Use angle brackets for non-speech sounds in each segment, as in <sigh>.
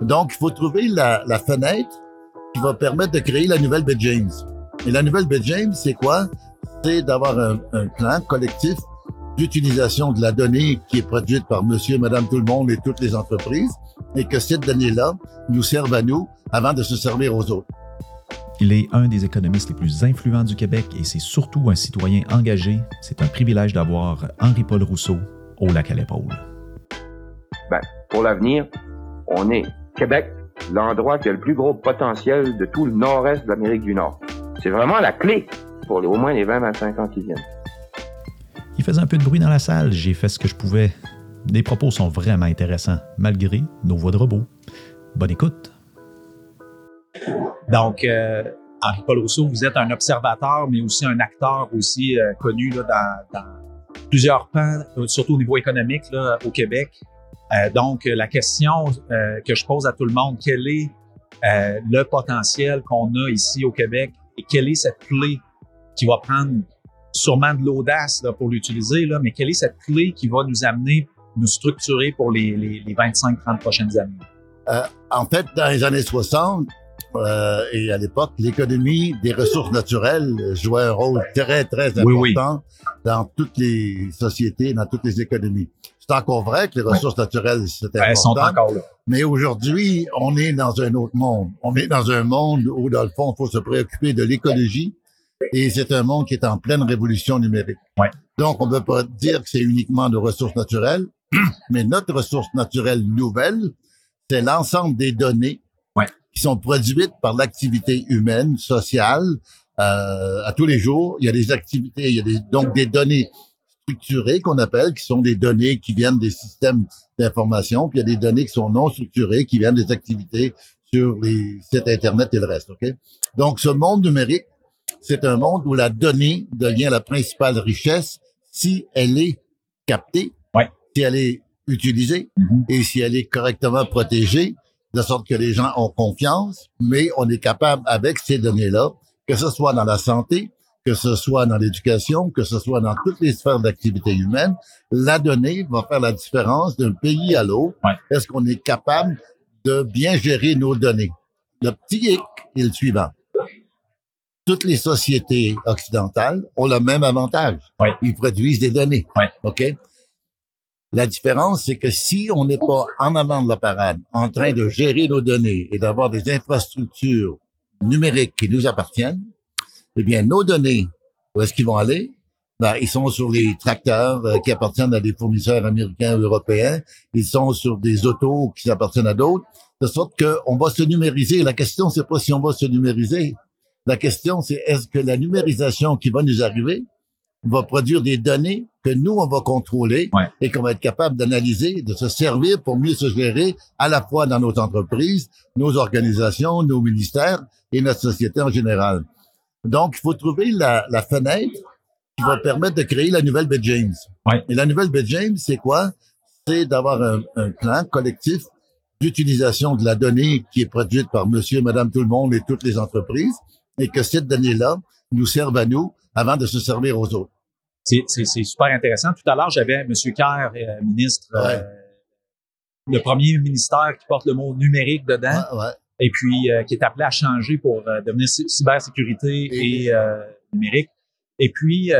Donc, il faut trouver la, la fenêtre qui va permettre de créer la nouvelle Baie James. Et la nouvelle Baie James, c'est quoi? C'est d'avoir un, un plan collectif d'utilisation de la donnée qui est produite par monsieur, madame, tout le monde et toutes les entreprises, et que cette donnée-là nous serve à nous avant de se servir aux autres. Il est un des économistes les plus influents du Québec et c'est surtout un citoyen engagé. C'est un privilège d'avoir Henri-Paul Rousseau au lac à l'épaule. Ben, pour l'avenir, on est Québec, l'endroit qui a le plus gros potentiel de tout le nord-est de l'Amérique du Nord. C'est vraiment la clé pour au moins les 20-25 ans qui viennent. Il faisait un peu de bruit dans la salle, j'ai fait ce que je pouvais. Les propos sont vraiment intéressants, malgré nos voix de robot. Bonne écoute. Donc, euh, Henri-Paul Rousseau, vous êtes un observateur, mais aussi un acteur aussi euh, connu là, dans, dans, plusieurs pans, euh, surtout au niveau économique là, au Québec. Euh, donc, la question euh, que je pose à tout le monde, quel est euh, le potentiel qu'on a ici au Québec et quelle est cette clé qui va prendre sûrement de l'audace pour l'utiliser, là, mais quelle est cette clé qui va nous amener, nous structurer pour les, les, les 25-30 prochaines années? En fait, dans les années 60 euh, et à l'époque, l'économie des ressources naturelles jouait un rôle très, très important Oui, oui. dans toutes les sociétés, dans toutes les économies. C'est encore vrai que les ressources naturelles, c'est Elles sont important. encore là. Mais aujourd'hui, on est dans un autre monde. On est dans un monde où, dans le fond, il faut se préoccuper de l'écologie. Et c'est un monde qui est en pleine révolution numérique. Ouais. Donc, on ne peut pas dire que c'est uniquement de ressources naturelles, <clears throat> mais notre ressource naturelle nouvelle, c'est l'ensemble des données Ouais. qui sont produites par l'activité humaine, sociale, euh, à tous les jours. Il y a des activités, il y a des, donc des données structurées qu'on appelle, qui sont des données qui viennent des systèmes d'information, puis il y a des données qui sont non structurées, qui viennent des activités sur les sites Internet et le reste. ok? Donc, ce monde numérique, c'est un monde où la donnée devient la principale richesse si elle est captée, Ouais. si elle est utilisée Mhm. et si elle est correctement protégée, de sorte que les gens ont confiance, mais on est capable avec ces données-là, que ce soit dans la santé, que ce soit dans l'éducation, que ce soit dans toutes les sphères d'activité humaine, la donnée va faire la différence d'un pays à l'autre. Ouais. Est-ce qu'on est capable de bien gérer nos données? Le petit hic est le suivant. Toutes les sociétés occidentales ont le même avantage. Ouais. Ils produisent des données. Ouais. OK? La différence, c'est que si on n'est pas en avant de la parade, en train de gérer nos données et d'avoir des infrastructures numériques qui nous appartiennent, eh bien, nos données, où est-ce qu'ils vont aller? Ben, ils sont sur les tracteurs euh, qui appartiennent à des fournisseurs américains ou européens. Ils sont sur des autos qui appartiennent à d'autres. De sorte qu'on va se numériser. La question, c'est pas si on va se numériser. La question, c'est est-ce que la numérisation qui va nous arriver va produire des données que nous, on va contrôler Ouais. et qu'on va être capable d'analyser, de se servir pour mieux se gérer à la fois dans nos entreprises, nos organisations, nos ministères et notre société en général. Donc, il faut trouver la, la fenêtre qui va permettre de créer la nouvelle Baie James. Ouais. Et la nouvelle Baie James, c'est quoi? C'est d'avoir un, un plan collectif d'utilisation de la donnée qui est produite par monsieur, madame, tout le monde et toutes les entreprises et que cette donnée-là nous serve à nous avant de se servir aux autres. C'est, super intéressant. Tout à l'heure, j'avais M. Kerr, euh, ministre, Ouais. euh, le premier ministère qui porte le mot numérique dedans, Ouais, ouais. Et puis euh, qui est appelé à changer pour euh, devenir cy- cybersécurité Et- euh, numérique. Et puis,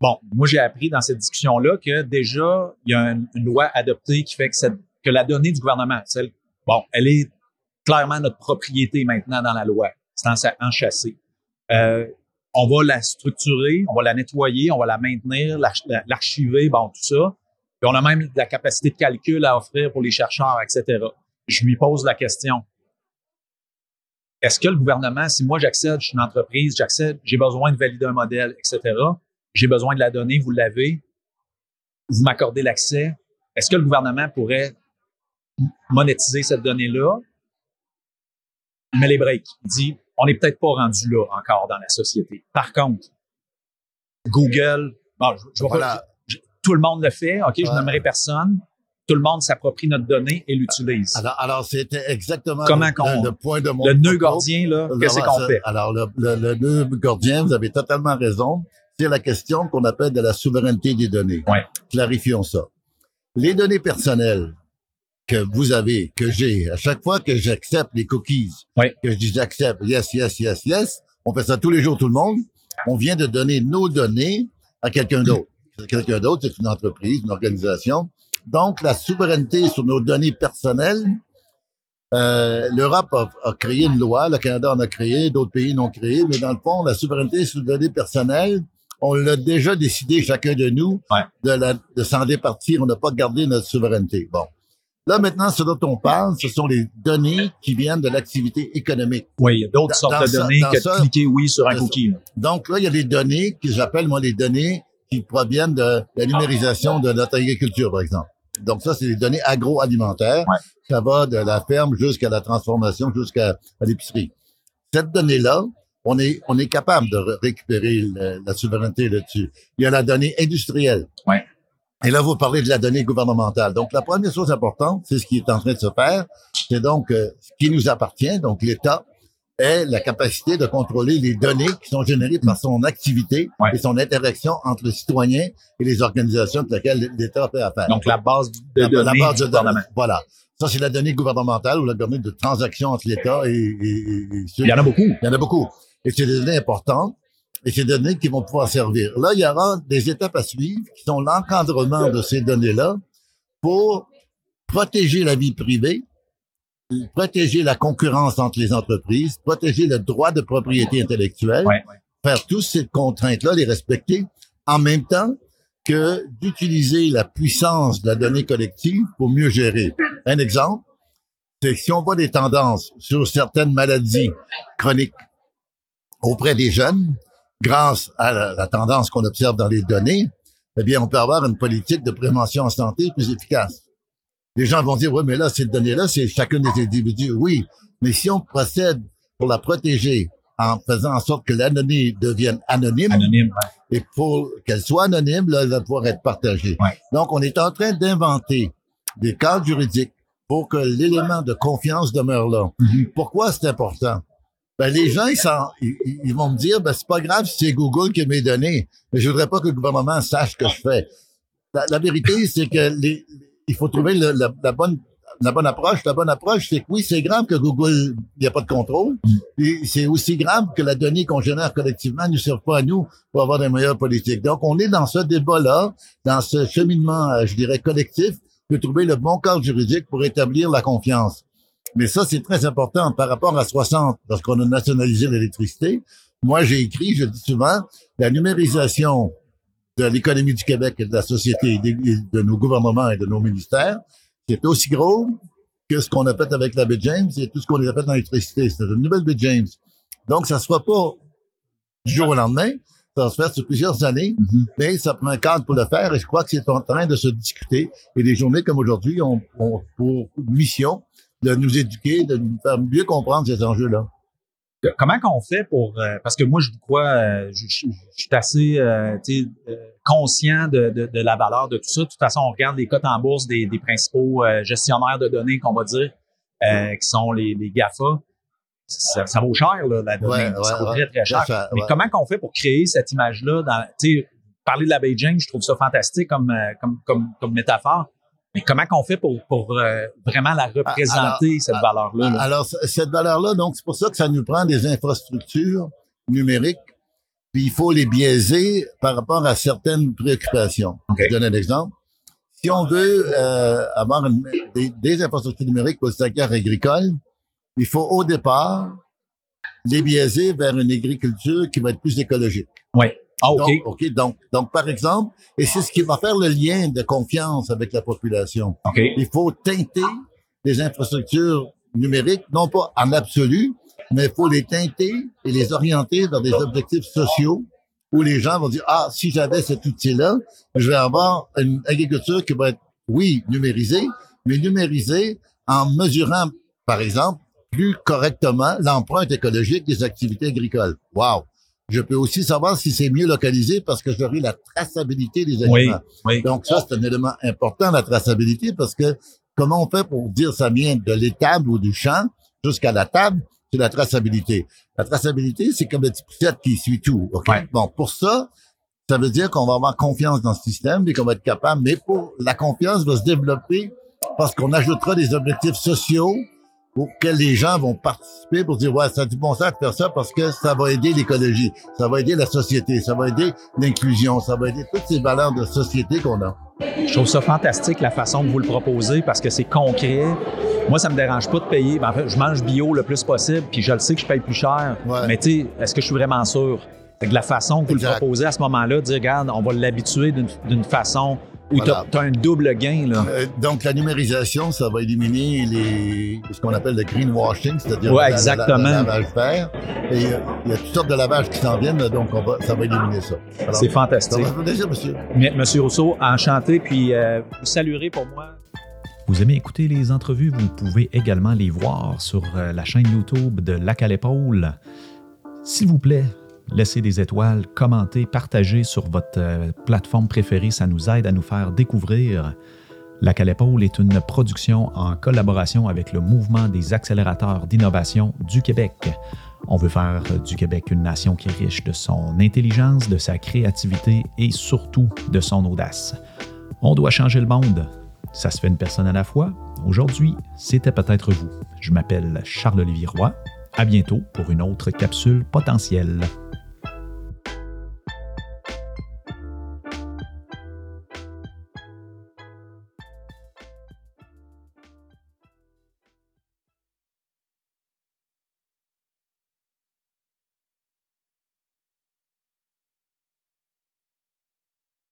bon, moi j'ai appris dans cette discussion-là que déjà, il y a une, loi adoptée qui fait que, la donnée du gouvernement, celle, bon, elle est clairement notre propriété maintenant dans la loi. C'est en- enchâssé. Euh, on va la structurer, on va la nettoyer, on va la maintenir, l'arch- la- l'archiver, bon, tout ça. Puis on a même de la capacité de calcul à offrir pour les chercheurs, etc. Je lui pose la question. Est-ce que le gouvernement, si moi j'accède, je suis une entreprise, j'accède, j'ai besoin de valider un modèle, etc., j'ai besoin de la donnée, vous l'avez, vous m'accordez l'accès, est-ce que le gouvernement pourrait monétiser cette donnée-là? Il met les breaks. Il dit, on n'est peut-être pas rendu là encore dans la société. Par contre, Google, bon, je, je vais pas- Voilà. je- tout le monde le fait, OK, je nommerai personne. Tout le monde s'approprie notre donnée et l'utilise. Alors, alors c'était exactement Comment le, point de mon Le nœud gordien, là, qu'est-ce qu'on fait? Alors, le, le, le nœud gordien, vous avez totalement raison. C'est la question qu'on appelle de la souveraineté des données. Ouais. Clarifions ça. Les données personnelles que vous avez, que j'ai, à chaque fois que j'accepte les cookies, que je dis j'accepte, yes, yes, yes, yes, on fait ça tous les jours, tout le monde, on vient de donner nos données à quelqu'un d'autre. Quelqu'un d'autre, c'est une entreprise, une organisation. Donc, la souveraineté sur nos données personnelles, euh, l'Europe a, a créé une loi, le Canada en a créé, d'autres pays l'ont créé, mais dans le fond, la souveraineté sur les données personnelles, on l'a déjà décidé, chacun de nous, Ouais. de, la- de s'en départir. On n'a pas gardé notre souveraineté. Bon. Là, maintenant, ce dont on parle, ce sont les données qui viennent de l'activité économique. Oui, il y a d'autres sortes de ça- données dans que de ça- cliquer oui sur un cookie. Donc là, il y a des données que j'appelle, moi, les données qui proviennent de la numérisation de notre agriculture, par exemple. Donc ça, c'est les données agroalimentaires. Ouais. Ça va de la ferme jusqu'à la transformation, jusqu'à l'épicerie. Cette donnée-là, on est, on est capable de ré- récupérer le- la souveraineté là-dessus. Il y a la donnée industrielle. Ouais. Et là, vous parlez de la donnée gouvernementale. Donc, la première chose importante, c'est ce qui est en train de se faire, c'est donc euh, ce qui nous appartient, donc l'État, est la capacité de contrôler les données qui sont générées par son activité Ouais. et son interaction entre le citoyen et les organisations avec lesquelles l'État fait affaire. Donc, la base de La- la données base du de données. Voilà. Ça, c'est la donnée gouvernementale ou la donnée de transaction entre l'État et, et- et- et ceux Il y en a beaucoup. il y en a beaucoup. Et c'est des données importantes et c'est des données qui vont pouvoir servir. Là, il y aura des étapes à suivre qui sont l'encadrement de ces données-là pour protéger la vie privée, protéger la concurrence entre les entreprises, protéger le droit de propriété intellectuelle, Ouais, faire toutes ces contraintes-là, les respecter, en même temps que d'utiliser la puissance de la donnée collective pour mieux gérer. Un exemple, c'est que si on voit des tendances sur certaines maladies chroniques auprès des jeunes, grâce à la, la tendance qu'on observe dans les données, eh bien, on peut avoir une politique de prévention en santé plus efficace. Les gens vont dire, oui, mais là, ces données-là, c'est chacun des individus. Oui, mais si on procède pour la protéger en faisant en sorte que la donnée devienne anonyme, Anonyme. ouais. et pour qu'elle soit anonyme, là, elle va pouvoir être partagée. Ouais. Donc, on est en train d'inventer des cadres juridiques pour que l'élément de confiance demeure là. Mhm. Pourquoi c'est important? Ben, les gens, ils, s'en- ils, vont me dire, ben, c'est pas grave si c'est Google qui a mes données, mais je voudrais pas que le gouvernement sache ce que je fais. La, la vérité, c'est que les, il faut trouver la, bonne la bonne approche. La bonne approche, c'est que oui, c'est grave que Google, il n'y a pas de contrôle. Et c'est aussi grave que la donnée qu'on génère collectivement ne serve pas à nous pour avoir des meilleures politiques. Donc, on est dans ce débat-là, dans ce cheminement, euh, je dirais, collectif, de trouver le bon cadre juridique pour établir la confiance. Mais ça, c'est très important par rapport à 60, lorsqu'on a nationalisé l'électricité. Moi, j'ai écrit, je dis souvent, la numérisation de l'économie du Québec et de la société, et de nos gouvernements et de nos ministères, c'est aussi gros que ce qu'on a fait avec la baie James et tout ce qu'on a fait dans l'électricité. C'est une nouvelle baie James. Donc, ça se fera pas du jour au lendemain. Ça se faire sur plusieurs années, Mhm. mais ça prend un cadre pour le faire et je crois que c'est en train de se discuter. Et des journées comme aujourd'hui ont, ont pour mission de nous éduquer, de nous faire mieux comprendre ces enjeux-là. Que- Comment qu'on fait pour euh, parce que moi je crois euh, je, je- je suis assez euh, euh, conscient de, de, de la valeur de tout ça. De toute façon, on regarde les cotes en bourse des, des principaux euh, gestionnaires de données qu'on va dire euh, qui sont les, les GAFA. Ça, ça vaut cher là, la donnée. Ouais, ça vaut très très cher. Mais comment qu'on fait pour créer cette image-là dans tu sais parler de la Beijing, je trouve ça fantastique comme euh, comme comme comme métaphore. Mais comment qu'on fait pour pour euh, vraiment la représenter cette ah, valeur-là là? Alors, cette valeur-là, donc, c'est pour ça que ça nous prend des infrastructures numériques, puis il faut les biaiser par rapport à certaines préoccupations. OK. Je donne un exemple. Si on veut euh, avoir une- des, des infrastructures numériques pour le secteur agricole, il faut au départ les biaiser vers une agriculture qui va être plus écologique. Oui. Ah, OK. Donc, OK, donc, donc, par exemple, et c'est ce qui va faire le lien de confiance avec la population. OK. Il faut teinter les infrastructures numériques, non pas en absolu, mais il faut les teinter et les orienter vers des objectifs sociaux où les gens vont dire, ah, si j'avais cet outil-là, je vais avoir une agriculture qui va être, oui, numérisée, mais numérisée en mesurant, par exemple, plus correctement l'empreinte écologique des activités agricoles. Wow! Je peux aussi savoir si c'est mieux localisé parce que j'aurai la traçabilité des aliments. Oui. Oui. Donc ça, c'est un élément important, la traçabilité, parce que comment on fait pour dire ça vient de l'étable ou du champ jusqu'à la table, c'est la traçabilité. La traçabilité, c'est comme le petit poussette qui suit tout. OK? Ouais. Bon, pour ça, ça veut dire qu'on va avoir confiance dans ce système et qu'on va être capable, mais pour la confiance va se développer parce qu'on ajoutera des objectifs sociaux auxquels les gens vont participer pour dire, ouais, ça a du bon sens de faire ça parce que ça va aider l'écologie, ça va aider la société, ça va aider l'inclusion, ça va aider toutes ces valeurs de société qu'on a. Je trouve ça fantastique la façon que vous le proposez parce que c'est concret. Moi, ça me dérange pas de payer. Ben, en fait, je mange bio le plus possible, puis je le sais que je paye plus cher. Ouais. Mais tu sais, est-ce que je suis vraiment sûr? Fait que de la façon que vous Exact. le proposez à ce moment-là, dire, regarde, on va l'habituer d'une façon Voilà. tu as, un double gain. Là. Euh, donc, la numérisation, ça va éliminer les, ce qu'on appelle le greenwashing, c'est-à-dire Ouais, la- la- la- exactement. le lavage vert. Et euh, il y a toutes sortes de lavages qui s'en viennent, donc on va, ça va éliminer ça. C'est Ça fantastique. va faire plaisir, monsieur. Mais, Monsieur Rousseau, enchanté, puis euh, vous saluerez pour moi. Vous aimez écouter les entrevues, vous pouvez également les voir sur euh, la chaîne YouTube de Lac à l'épaule. S'il vous plaît, laissez des étoiles, commentez, partagez sur votre euh, plateforme préférée, ça nous aide à nous faire découvrir. Lac à l'épaule est une production en collaboration avec le mouvement des accélérateurs d'innovation du Québec. On veut faire du Québec une nation qui est riche de son intelligence, de sa créativité et surtout de son audace. On doit changer le monde. Ça se fait une personne à la fois. Aujourd'hui, c'était peut-être vous. Je m'appelle Charles-Olivier Roy. À bientôt pour une autre capsule potentielle.